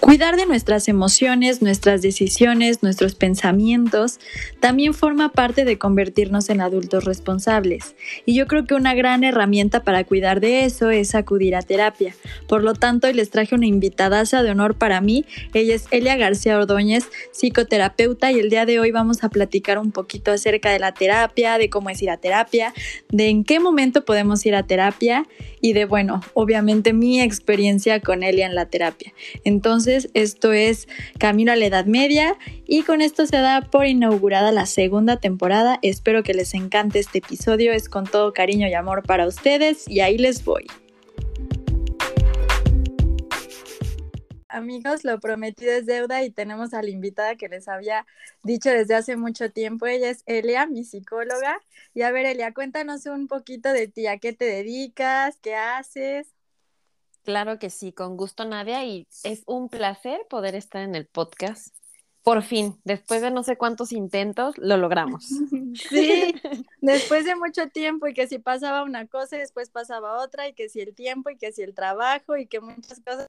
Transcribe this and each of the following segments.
Cuidar de nuestras emociones, nuestras decisiones, nuestros pensamientos, también forma parte de convertirnos en adultos responsables. Y yo creo que una gran herramienta para cuidar de eso es acudir a terapia. Por lo tanto, hoy les traje una invitadaza de honor para mí. Ella es Elia García Ordóñez, psicoterapeuta, y el día de hoy vamos a platicar un poquito acerca de la terapia, de cómo es ir a terapia, de en qué momento podemos ir a terapia y de, bueno, obviamente mi experiencia con Elia en la terapia. Entonces, esto es Camino a la Edad Media y con esto se da por inaugurada la segunda temporada. Espero que les encante este episodio, es con todo cariño y amor para ustedes y ahí les voy. Amigos, lo prometido es deuda y tenemos a la invitada que les había dicho desde hace mucho tiempo. Ella es Elia, mi psicóloga. Y a ver, Elia, cuéntanos un poquito de ti, a qué te dedicas, qué haces. Claro que sí, con gusto Nadia y es un placer poder estar en el podcast. Por fin, después de no sé cuántos intentos, lo logramos. Sí, después de mucho tiempo y que si pasaba una cosa y después pasaba otra y que si el tiempo y que si el trabajo y que muchas cosas.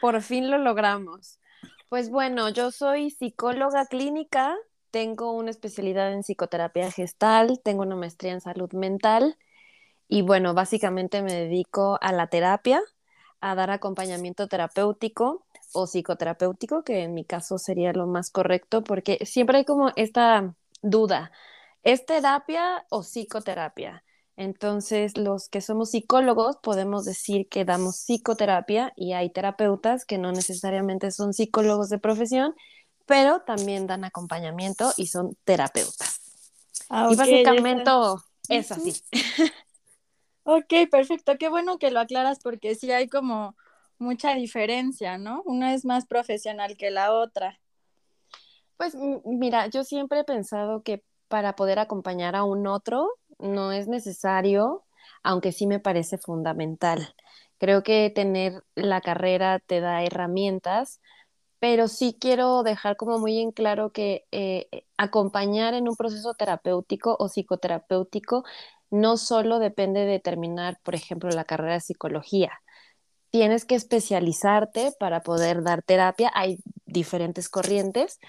Por fin lo logramos. Pues bueno, yo soy psicóloga clínica, tengo una especialidad en psicoterapia gestal, tengo una maestría en salud mental y bueno, básicamente me dedico a la terapia, a dar acompañamiento terapéutico o psicoterapéutico, que en mi caso sería lo más correcto, porque siempre hay como esta duda, ¿es terapia o psicoterapia? Entonces, los que somos psicólogos podemos decir que damos psicoterapia y hay terapeutas que no necesariamente son psicólogos de profesión, pero también dan acompañamiento y son terapeutas. Ah, y básicamente es así. Ok, perfecto. Qué bueno que lo aclaras porque sí hay como mucha diferencia, ¿no? Una es más profesional que la otra. Pues mira, yo siempre he pensado que para poder acompañar a un otro no es necesario, aunque sí me parece fundamental. Creo que tener la carrera te da herramientas, pero sí quiero dejar como muy en claro que eh, acompañar en un proceso terapéutico o psicoterapéutico no solo depende de terminar, por ejemplo, la carrera de psicología. Tienes que especializarte para poder dar terapia. Hay diferentes corrientes,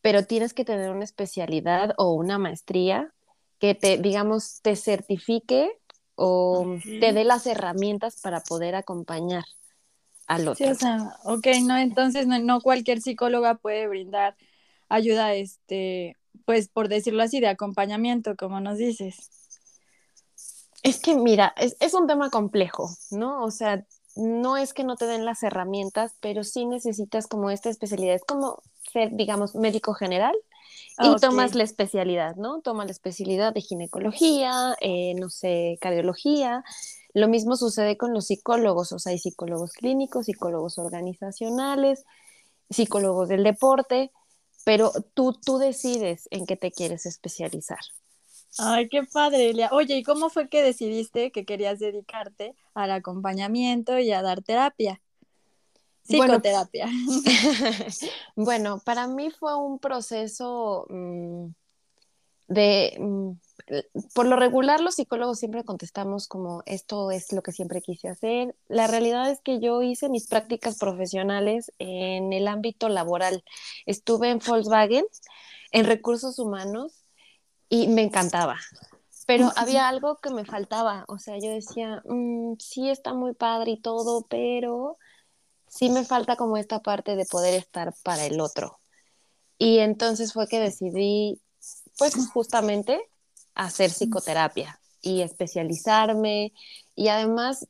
pero tienes que tener una especialidad o una maestría que te, digamos, te certifique o te dé las herramientas para poder acompañar al otro. Sí, o sea, ok, no, entonces no, no cualquier psicóloga puede brindar ayuda, este, pues por decirlo así, de acompañamiento, como nos dices. Es que, mira, es, un tema complejo, ¿no? O sea, no es que no te den las herramientas, pero sí necesitas como esta especialidad. Es como ser, digamos, médico general y tomas la especialidad, ¿no? Tomas la especialidad de ginecología, eh, no sé, cardiología. Lo mismo sucede con los psicólogos, o sea, hay psicólogos clínicos, psicólogos organizacionales, psicólogos del deporte, pero tú, tú decides en qué te quieres especializar. Ay, qué padre, Elia. Oye, ¿y cómo fue que decidiste que querías dedicarte al acompañamiento y a dar terapia? Psicoterapia. Bueno, para mí fue un proceso mm, de, mm, por lo regular los psicólogos siempre contestamos como esto es lo que siempre quise hacer. La realidad es que yo hice mis prácticas profesionales en el ámbito laboral. Estuve en Volkswagen, en recursos humanos y me encantaba. Pero había algo que me faltaba, o sea, yo decía, mm, sí está muy padre y todo, pero sí me falta como esta parte de poder estar para el otro. Y entonces fue que decidí, pues justamente, hacer psicoterapia y especializarme. Y además,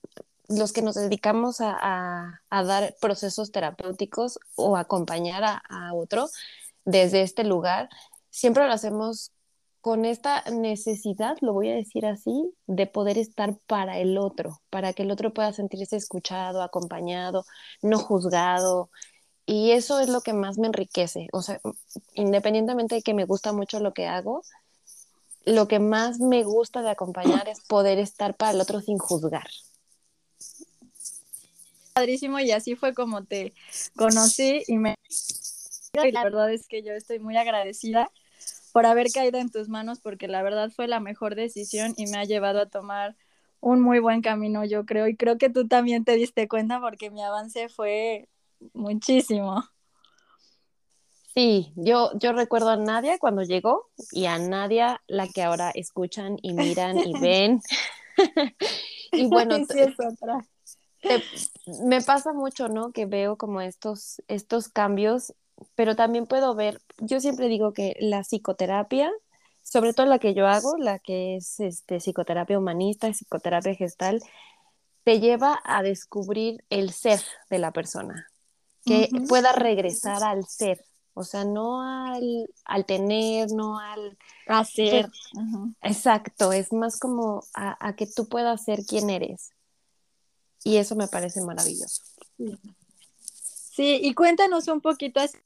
los que nos dedicamos a, dar procesos terapéuticos o acompañar a, a otro desde este lugar, siempre lo hacemos con esta necesidad, lo voy a decir así, de poder estar para el otro, para que el otro pueda sentirse escuchado, acompañado, no juzgado. Y eso es lo que más me enriquece. O sea, independientemente de que me gusta mucho lo que hago, lo que más me gusta de acompañar es poder estar para el otro sin juzgar. Padrísimo, y así fue como te conocí y me... Y la verdad es que yo estoy muy agradecida por haber caído en tus manos porque la verdad fue la mejor decisión y me ha llevado a tomar un muy buen camino, yo creo, y creo que tú también te diste cuenta porque mi avance fue muchísimo. Sí, yo, yo recuerdo a Nadia cuando llegó y a Nadia la que ahora escuchan y miran y ven. y bueno, sí, es otra. me pasa mucho, ¿no? Que veo como estos, estos cambios, pero también puedo ver, yo siempre digo que la psicoterapia, sobre todo la que yo hago, la que es este, psicoterapia humanista, psicoterapia gestal, te lleva a descubrir el ser de la persona, que pueda regresar al ser, o sea, no al, al tener, no al hacer. Exacto, es más como a, que tú puedas ser quien eres. Y eso me parece maravilloso. Sí, y cuéntanos un poquito así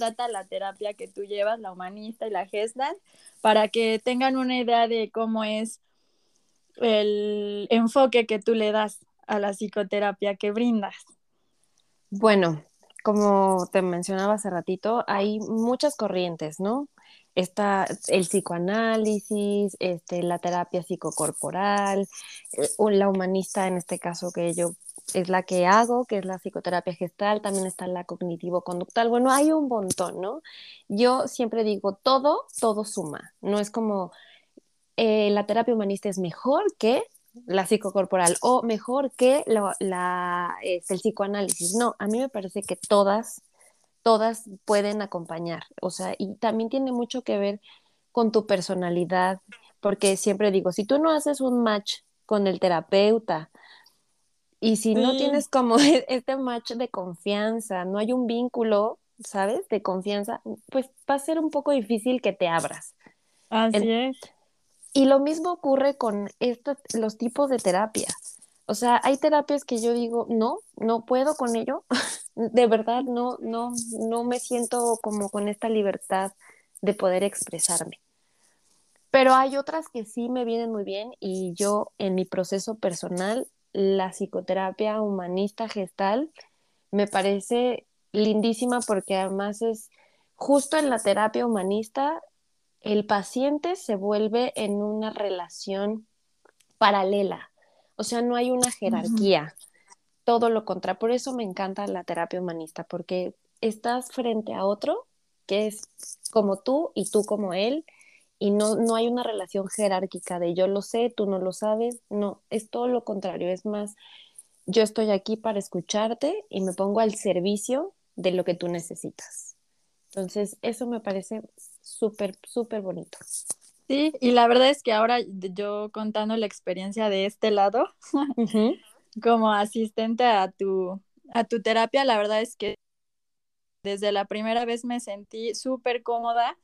trata la terapia que tú llevas, la humanista y la Gestalt, para que tengan una idea de cómo es el enfoque que tú le das a la psicoterapia que brindas. Bueno, como te mencionaba hace ratito, hay muchas corrientes, ¿no? Está el psicoanálisis, este, la terapia psicocorporal, eh, la humanista en este caso que yo es la que hago, que es la psicoterapia gestal, también está la cognitivo-conductal. Bueno, hay un montón, ¿no? Yo siempre digo, todo, todo suma. No es como eh, la terapia humanista es mejor que la psicocorporal o mejor que la, este, el psicoanálisis. No, a mí me parece que todas, todas pueden acompañar. O sea, y también tiene mucho que ver con tu personalidad, porque siempre digo, si tú no haces un match con el terapeuta, y si no tienes como este match de confianza, no hay un vínculo, ¿sabes? De confianza, pues va a ser un poco difícil que te abras. Así es. Y lo mismo ocurre con estos, los tipos de terapia. O sea, hay terapias que yo digo, no, no puedo con ello. de verdad, no, no, no me siento como con esta libertad de poder expresarme. Pero hay otras que sí me vienen muy bien y yo en mi proceso personal, la psicoterapia humanista gestal me parece lindísima porque además es justo en la terapia humanista el paciente se vuelve en una relación paralela, o sea, no hay una jerarquía, todo lo contrario. Por eso me encanta la terapia humanista, porque estás frente a otro que es como tú y tú como él, y no, no hay una relación jerárquica de yo lo sé, tú no lo sabes, no, es todo lo contrario, es más, yo estoy aquí para escucharte y me pongo al servicio de lo que tú necesitas. Entonces, eso me parece súper, súper bonito. Sí, y la verdad es que ahora yo contando la experiencia de este lado, como asistente a tu, a tu terapia, la verdad es que desde la primera vez me sentí súper cómoda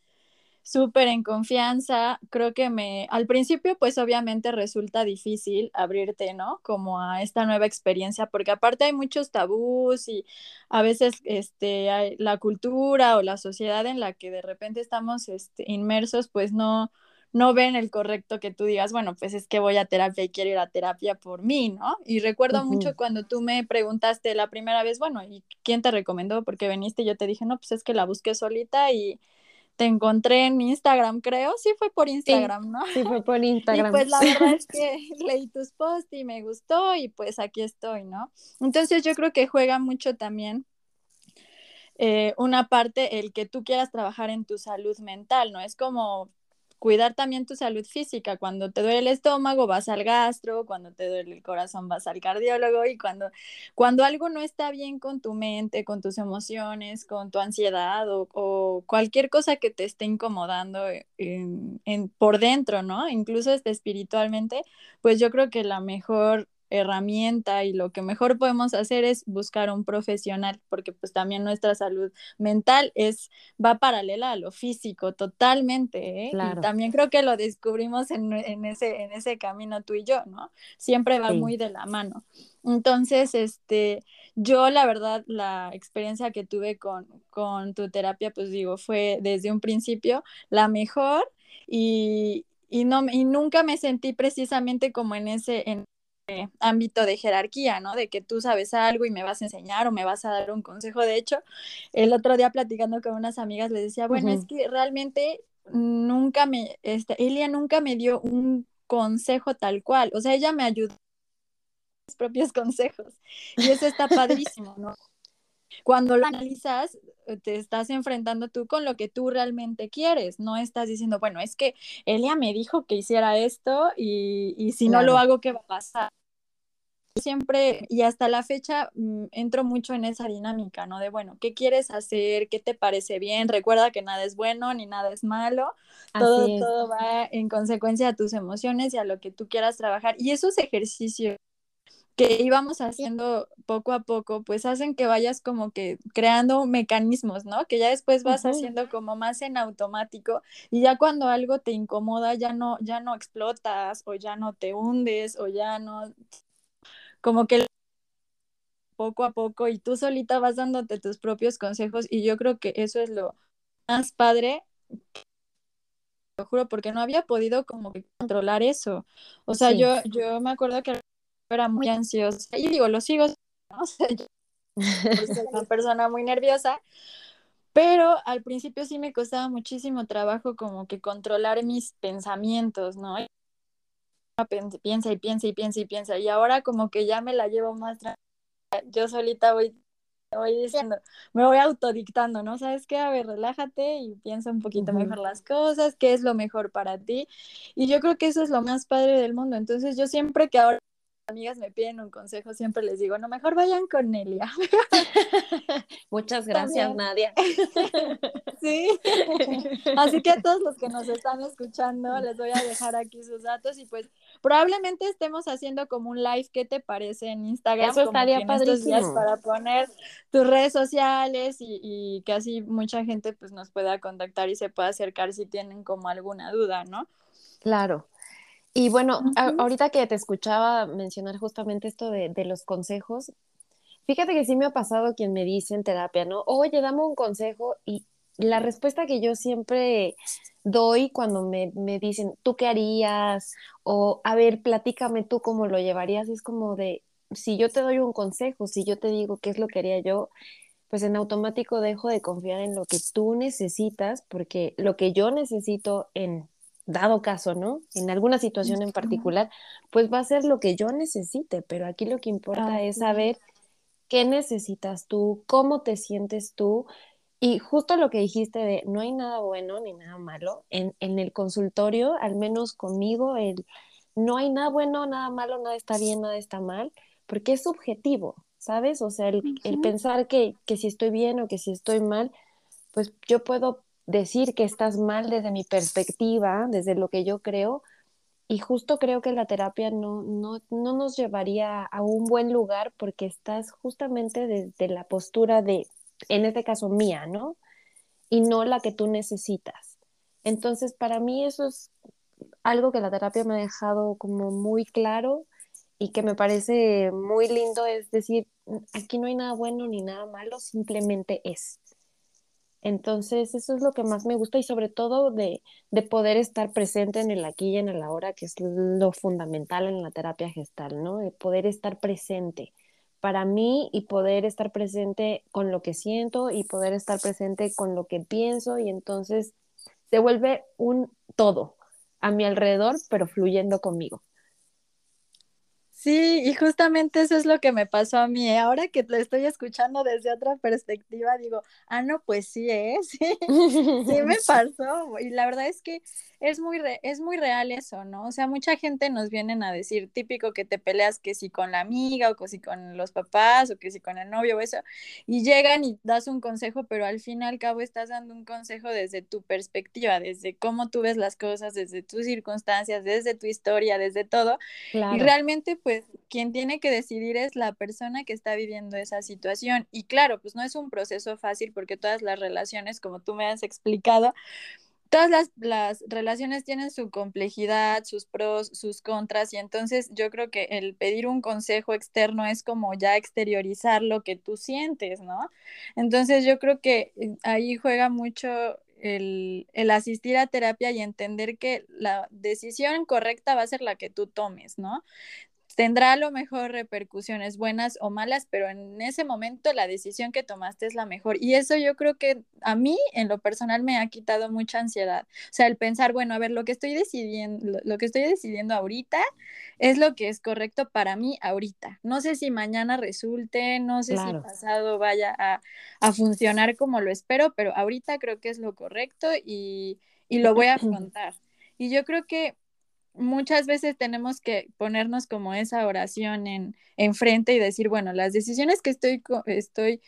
súper en confianza. Creo que me, al principio, pues obviamente resulta difícil abrirte, ¿no? Como a esta nueva experiencia, porque aparte hay muchos tabús y a veces este, hay, la cultura o la sociedad en la que de repente estamos este, inmersos, pues no, no ven el correcto que tú digas, bueno, pues es que voy a terapia y quiero ir a terapia por mí, ¿no? Y recuerdo mucho cuando tú me preguntaste la primera vez, bueno, ¿y quién te recomendó? Porque veniste, yo te dije, no, pues es que la busqué solita y te encontré en Instagram, creo. Sí fue por Instagram, ¿no? Sí, fue por Instagram. Y pues la verdad es que leí tus posts y me gustó y pues aquí estoy, ¿no? Entonces yo creo que juega mucho también eh, una parte el que tú quieras trabajar en tu salud mental, ¿no? Es como cuidar también tu salud física. Cuando te duele el estómago, vas al gastro, cuando te duele el corazón, vas al cardiólogo y cuando, cuando algo no está bien con tu mente, con tus emociones, con tu ansiedad o, cualquier cosa que te esté incomodando en, por dentro, ¿no? Incluso este, espiritualmente, pues yo creo que la mejor herramienta y lo que mejor podemos hacer es buscar un profesional, porque pues también nuestra salud mental es, va paralela a lo físico totalmente, ¿eh? Y también creo que lo descubrimos en, ese, en ese camino tú y yo, ¿no? Siempre va muy de la mano. Entonces, este, yo la verdad, la experiencia que tuve con, con tu terapia, pues digo, fue desde un principio la mejor y, y, no, y nunca me sentí precisamente como en ese... En, ámbito de jerarquía, ¿no? De que tú sabes algo y me vas a enseñar o me vas a dar un consejo. De hecho, el otro día platicando con unas amigas les decía, bueno, es que realmente nunca me, este, Elia nunca me dio un consejo tal cual, o sea, ella me ayudó mis propios consejos y eso está padrísimo, ¿no? Cuando lo analizas, eh, te estás enfrentando tú con lo que tú realmente quieres, no estás diciendo, bueno, es que Elia me dijo que hiciera esto y, y si no lo hago, ¿qué va a pasar? Siempre y hasta la fecha mm, entro mucho en esa dinámica, ¿no? De, bueno, ¿qué quieres hacer? ¿Qué te parece bien? Recuerda que nada es bueno ni nada es malo. Todo, todo va en consecuencia a tus emociones y a lo que tú quieras trabajar. Y esos ejercicios que íbamos haciendo poco a poco, pues hacen que vayas como que creando mecanismos, ¿no? Que ya después vas haciendo como más en automático y ya cuando algo te incomoda ya no ya no explotas o ya no te hundes o ya no como que poco a poco y tú solita vas dándote tus propios consejos y yo creo que eso es lo más padre lo juro porque no había podido como que controlar eso. O sea yo yo me acuerdo que era muy ansiosa y digo lo sigo ¿no? soy una persona muy nerviosa pero al principio sí me costaba muchísimo trabajo como que controlar mis pensamientos no piensa y piensa y piensa y piensa. Y ahora como que ya me la llevo más Yo solita voy, voy diciendo, me voy autodictando, ¿no? ¿Sabes qué? A ver, relájate y piensa un poquito mejor las cosas, qué es lo mejor para ti. Y yo creo que eso es lo más padre del mundo. Entonces yo siempre que ahora amigas me piden un consejo, siempre les digo, no, mejor vayan con Nelia. Muchas gracias, Nadia. sí. Así que a todos los que nos están escuchando, les voy a dejar aquí sus datos y pues probablemente estemos haciendo como un live, ¿qué te parece en Instagram? Eso estaría padrísimo. Para poner tus redes sociales y, y que así mucha gente pues nos pueda contactar y se pueda acercar si tienen como alguna duda, ¿no? Claro. Y bueno, ahorita que te escuchaba mencionar justamente esto de, los consejos, fíjate que sí me ha pasado quien me dice en terapia, ¿no? Oye, dame un consejo y la respuesta que yo siempre doy cuando me, me dicen, ¿tú qué harías? O, a ver, platícame tú cómo lo llevarías, es como de, si yo te doy un consejo, si yo te digo qué es lo que haría yo, pues en automático dejo de confiar en lo que tú necesitas, porque lo que yo necesito en dado caso, ¿no? En alguna situación en particular, pues va a ser lo que yo necesite, pero aquí lo que importa es saber qué necesitas tú, cómo te sientes tú. Y justo lo que dijiste de no hay nada bueno ni nada malo, en, en el consultorio, al menos conmigo, el no hay nada bueno, nada malo, nada está bien, nada está mal, porque es subjetivo, ¿sabes? O sea, el, el pensar que, que si estoy bien o que si estoy mal, pues yo puedo decir que estás mal desde mi perspectiva, desde lo que yo creo, y justo creo que la terapia no, no, no nos llevaría a un buen lugar porque estás justamente desde la postura de, en este caso mía, ¿no? Y no la que tú necesitas. Entonces, para mí eso es algo que la terapia me ha dejado como muy claro y que me parece muy lindo, es decir, aquí no hay nada bueno ni nada malo, simplemente es. Entonces, eso es lo que más me gusta y sobre todo de, poder estar presente en el aquí y en el ahora, que es lo fundamental en la terapia gestal, ¿no? De poder estar presente para mí y poder estar presente con lo que siento y poder estar presente con lo que pienso y entonces se vuelve un todo a mi alrededor, pero fluyendo conmigo. Sí, y justamente eso es lo que me pasó a mí. ¿eh? Ahora que lo estoy escuchando desde otra perspectiva, digo, ah, no, pues sí, ¿eh? Sí, sí me pasó. Y la verdad es que es muy, es muy real eso, ¿no? O sea, mucha gente nos vienen a decir, típico que te peleas que si con la amiga o que si con los papás o que si con el novio o eso, y llegan y das un consejo, pero al fin y al cabo estás dando un consejo desde tu perspectiva, desde cómo tú ves las cosas, desde tus circunstancias, desde tu historia, desde todo. Y realmente, pues, quien tiene que decidir es la persona que está viviendo esa situación. Y claro, pues no es un proceso fácil porque todas las relaciones, como tú me has explicado, todas las, relaciones tienen su complejidad, sus pros, sus contras, y entonces yo creo que el pedir un consejo externo es como ya exteriorizar lo que tú sientes, ¿no? Entonces yo creo que eh, ahí juega mucho el, el, asistir a terapia y entender que la decisión correcta va a ser la que tú tomes, ¿no? Tendrá a lo mejor repercusiones buenas o malas, pero en ese momento la decisión que tomaste es la mejor. Y eso yo creo que a mí, en lo personal, me ha quitado mucha ansiedad. O sea, el pensar, bueno, a ver, lo que estoy decidiendo, lo, que estoy decidiendo ahorita es lo que es correcto para mí ahorita. No sé si mañana resulte, no sé si pasado vaya a, a, funcionar como lo espero, pero ahorita creo que es lo correcto y, y lo voy a afrontar. Y yo creo que muchas veces tenemos que ponernos como esa oración en, frente y decir, bueno, las decisiones que estoy, estoy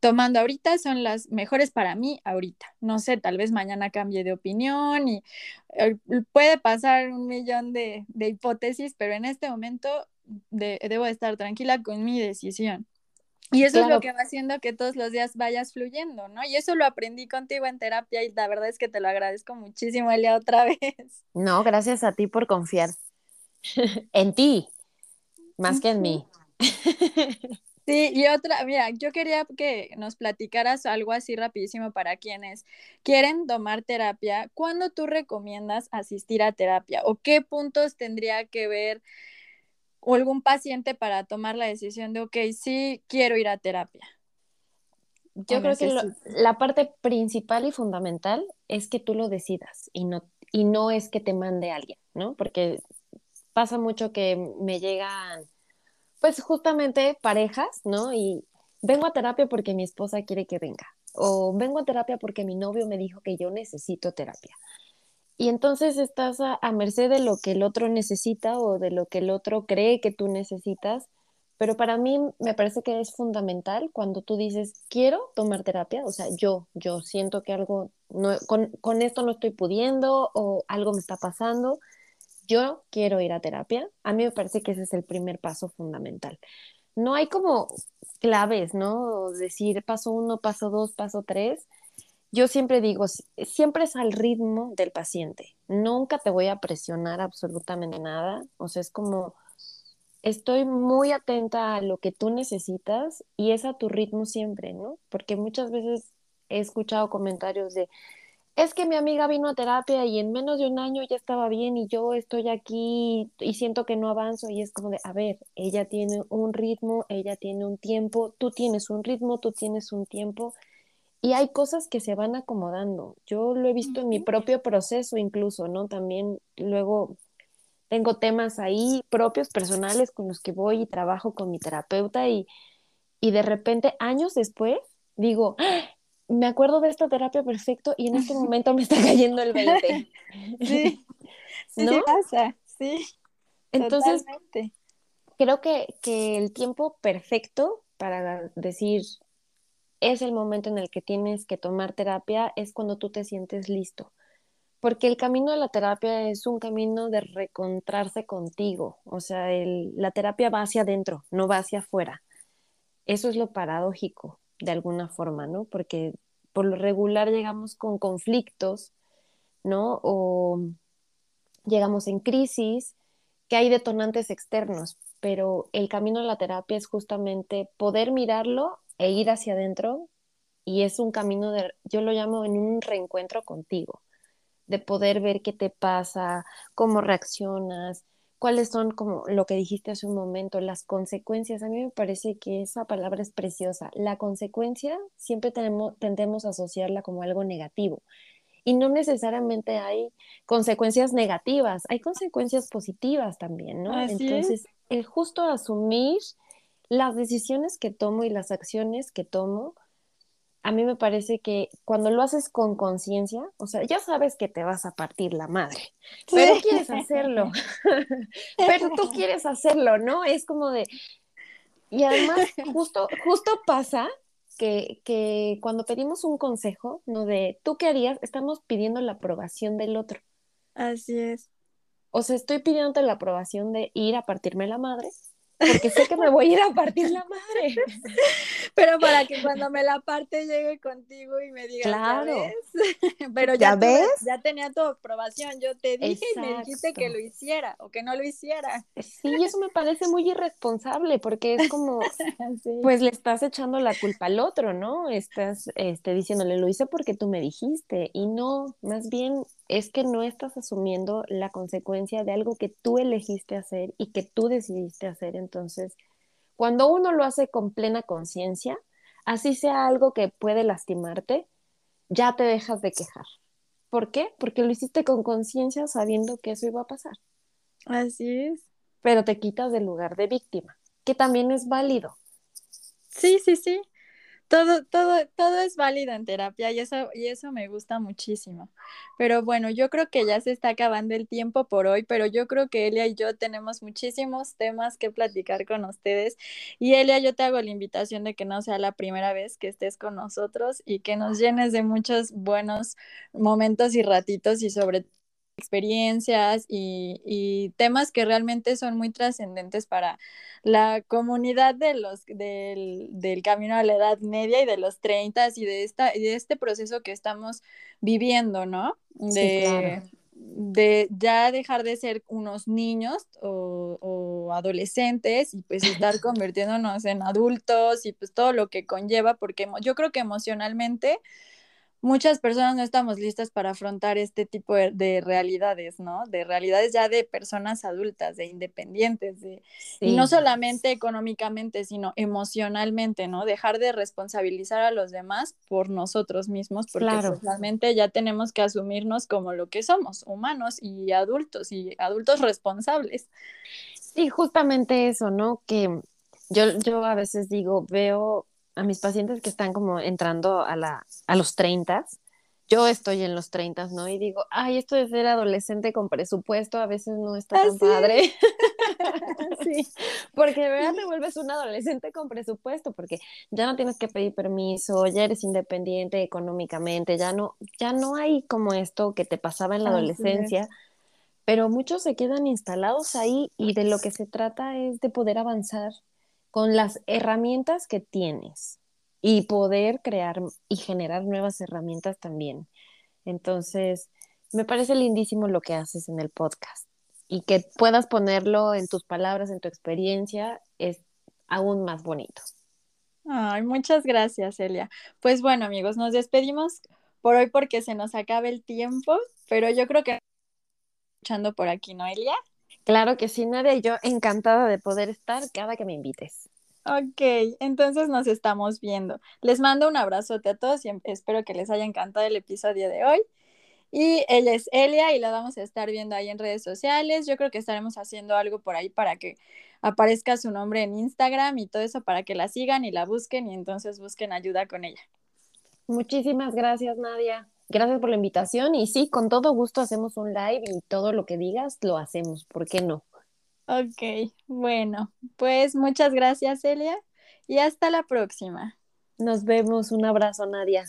tomando ahorita son las mejores para mí ahorita. No sé, tal vez mañana cambie de opinión y eh, puede pasar un millón de, hipótesis, pero en este momento debo estar tranquila con mi decisión. Y eso es lo que va haciendo que todos los días vayas fluyendo, ¿no? Y eso lo aprendí contigo en terapia y la verdad es que te lo agradezco muchísimo, Elia, otra vez. No, gracias a ti por confiar en ti, más que en mí. Sí, y otra, mira, yo quería que nos platicaras algo así rapidísimo para quienes quieren tomar terapia. ¿Cuándo tú recomiendas asistir a terapia o qué puntos tendría que ver o algún paciente para tomar la decisión de, ok, sí quiero ir a terapia? Yo creo que la parte principal y fundamental es que tú lo decidas y no, y no es que te mande alguien, ¿no? Porque pasa mucho que me llegan, pues justamente parejas, ¿no? Y vengo a terapia porque mi esposa quiere que venga. O vengo a terapia porque mi novio me dijo que yo necesito terapia. Y entonces estás a, merced de lo que el otro necesita o de lo que el otro cree que tú necesitas. Pero para mí me parece que es fundamental cuando tú dices, quiero tomar terapia, o sea, yo, yo siento que algo, no, con, con esto no estoy pudiendo o algo me está pasando, yo quiero ir a terapia. A mí me parece que ese es el primer paso fundamental. No hay como claves, ¿no? Decir paso uno, paso dos, paso tres yo siempre digo, siempre es al ritmo del paciente. Nunca te voy a presionar absolutamente nada. O sea, es como, estoy muy atenta a lo que tú necesitas y es a tu ritmo siempre, ¿no? Porque muchas veces he escuchado comentarios de, es que mi amiga vino a terapia y en menos de un año ya estaba bien y yo estoy aquí y siento que no avanzo y es como de, a ver, ella tiene un ritmo, ella tiene un tiempo, tú tienes un ritmo, tú tienes un tiempo y hay cosas que se van acomodando. Yo lo he visto en mi propio proceso incluso, ¿no? También luego tengo temas ahí propios, personales, con los que voy y trabajo con mi terapeuta y, y de repente, años después, digo, ¡Ah! me acuerdo de esta terapia perfecto y en este momento me está cayendo el 20. Sí, sí, ¿No? pasa, sí. Entonces, creo que, que el tiempo perfecto para decir, es el momento en el que tienes que tomar terapia, es cuando tú te sientes listo. Porque el camino de la terapia es un camino de recontrarse contigo. O sea, la terapia va hacia adentro, no va hacia afuera. Eso es lo paradójico, de alguna forma, ¿no? Porque por lo regular llegamos con conflictos, ¿no? O llegamos en crisis, que hay detonantes externos, pero el camino de la terapia es justamente poder mirarlo e ir hacia adentro y es un camino de, yo lo llamo en un reencuentro contigo, de poder ver qué te pasa, cómo reaccionas, cuáles son como lo que dijiste hace un momento, las consecuencias. A mí me parece que esa palabra es preciosa. La consecuencia siempre tenemos, tendemos a asociarla como algo negativo. Y no necesariamente hay consecuencias negativas, hay consecuencias positivas también, ¿no? Entonces, el justo asumir las decisiones que tomo y las acciones que tomo, a mí me parece que cuando lo haces con conciencia, o sea, ya sabes que te vas a partir la madre, pero quieres hacerlo, pero tú quieres hacerlo, ¿no? Es como de... Y además, justo, justo pasa que, que cuando pedimos un consejo, ¿no? De tú qué harías, estamos pidiendo la aprobación del otro. Así es. O sea, estoy pidiéndote la aprobación de ir a partirme la madre, porque sé que me voy a ir a partir la madre. Pero para que cuando me la parte llegue contigo y me diga, claro. Pero ya, ves? ya tenía tu aprobación, yo te dije y me dijiste que lo hiciera o que no lo hiciera. Sí, eso me parece muy irresponsable porque es como, pues le estás echando la culpa al otro, ¿no? Estás este, diciéndole, lo hice porque tú me dijiste y no, más bien es que no estás asumiendo la consecuencia de algo que tú elegiste hacer y que tú decidiste hacer. Entonces, cuando uno lo hace con plena conciencia, así sea algo que puede lastimarte, ya te dejas de quejar. ¿Por qué? Porque lo hiciste con conciencia sabiendo que eso iba a pasar. Así es. Pero te quitas del lugar de víctima, que también es válido. Sí, sí, sí todo, todo, todo es válido en terapia y eso, y eso me gusta muchísimo. Pero bueno, yo creo que ya se está acabando el tiempo por hoy, pero yo creo que Elia y yo tenemos muchísimos temas que platicar con ustedes. Y Elia, yo te hago la invitación de que no sea la primera vez que estés con nosotros y que nos llenes de muchos buenos momentos y ratitos y sobre todo experiencias y, temas que realmente son muy trascendentes para la comunidad de los, del, camino a la edad media y de los 30 y de, esta, y de este proceso que estamos viviendo, ¿no? De, de ya dejar de ser unos niños o, o, adolescentes y pues estar convirtiéndonos en adultos y pues todo lo que conlleva, porque yo creo que emocionalmente muchas personas no estamos listas para afrontar este tipo de, realidades, ¿no? De realidades ya de personas adultas, de independientes, de, y no solamente económicamente, sino emocionalmente, ¿no? Dejar de responsabilizar a los demás por nosotros mismos, porque realmente ya tenemos que asumirnos como lo que somos, humanos y adultos, y adultos responsables. Sí, justamente eso, ¿no? Que yo, yo a veces digo, veo a mis pacientes que están como entrando a, la, a los 30, yo estoy en los 30, ¿no? Y digo, ay, esto de ser adolescente con presupuesto a veces no está tan padre. sí, porque de verdad te vuelves un adolescente con presupuesto, porque ya no tienes que pedir permiso, ya eres independiente económicamente, ya no, ya no hay como esto que te pasaba en la adolescencia. Pero muchos se quedan instalados ahí y de lo que se trata es de poder avanzar con las herramientas que tienes y poder crear y generar nuevas herramientas también. Entonces, me parece lindísimo lo que haces en el podcast y que puedas ponerlo en tus palabras, en tu experiencia, es aún más bonito. Ay, muchas gracias, Elia. Pues bueno, amigos, nos despedimos por hoy porque se nos acaba el tiempo, pero yo creo que escuchando por aquí, ¿no, Elia? Claro que sí, Nadia, y yo encantada de poder estar cada que me invites. Ok, entonces nos estamos viendo. Les mando un abrazote a todos y espero que les haya encantado el episodio de hoy. Y ella es Elia y la vamos a estar viendo ahí en redes sociales. Yo creo que estaremos haciendo algo por ahí para que aparezca su nombre en Instagram y todo eso para que la sigan y la busquen y entonces busquen ayuda con ella. Muchísimas gracias, Nadia. Gracias por la invitación y sí, con todo gusto hacemos un live y todo lo que digas lo hacemos, ¿por qué no? Ok, bueno, pues muchas gracias, Elia, y hasta la próxima. Nos vemos, un abrazo, Nadia.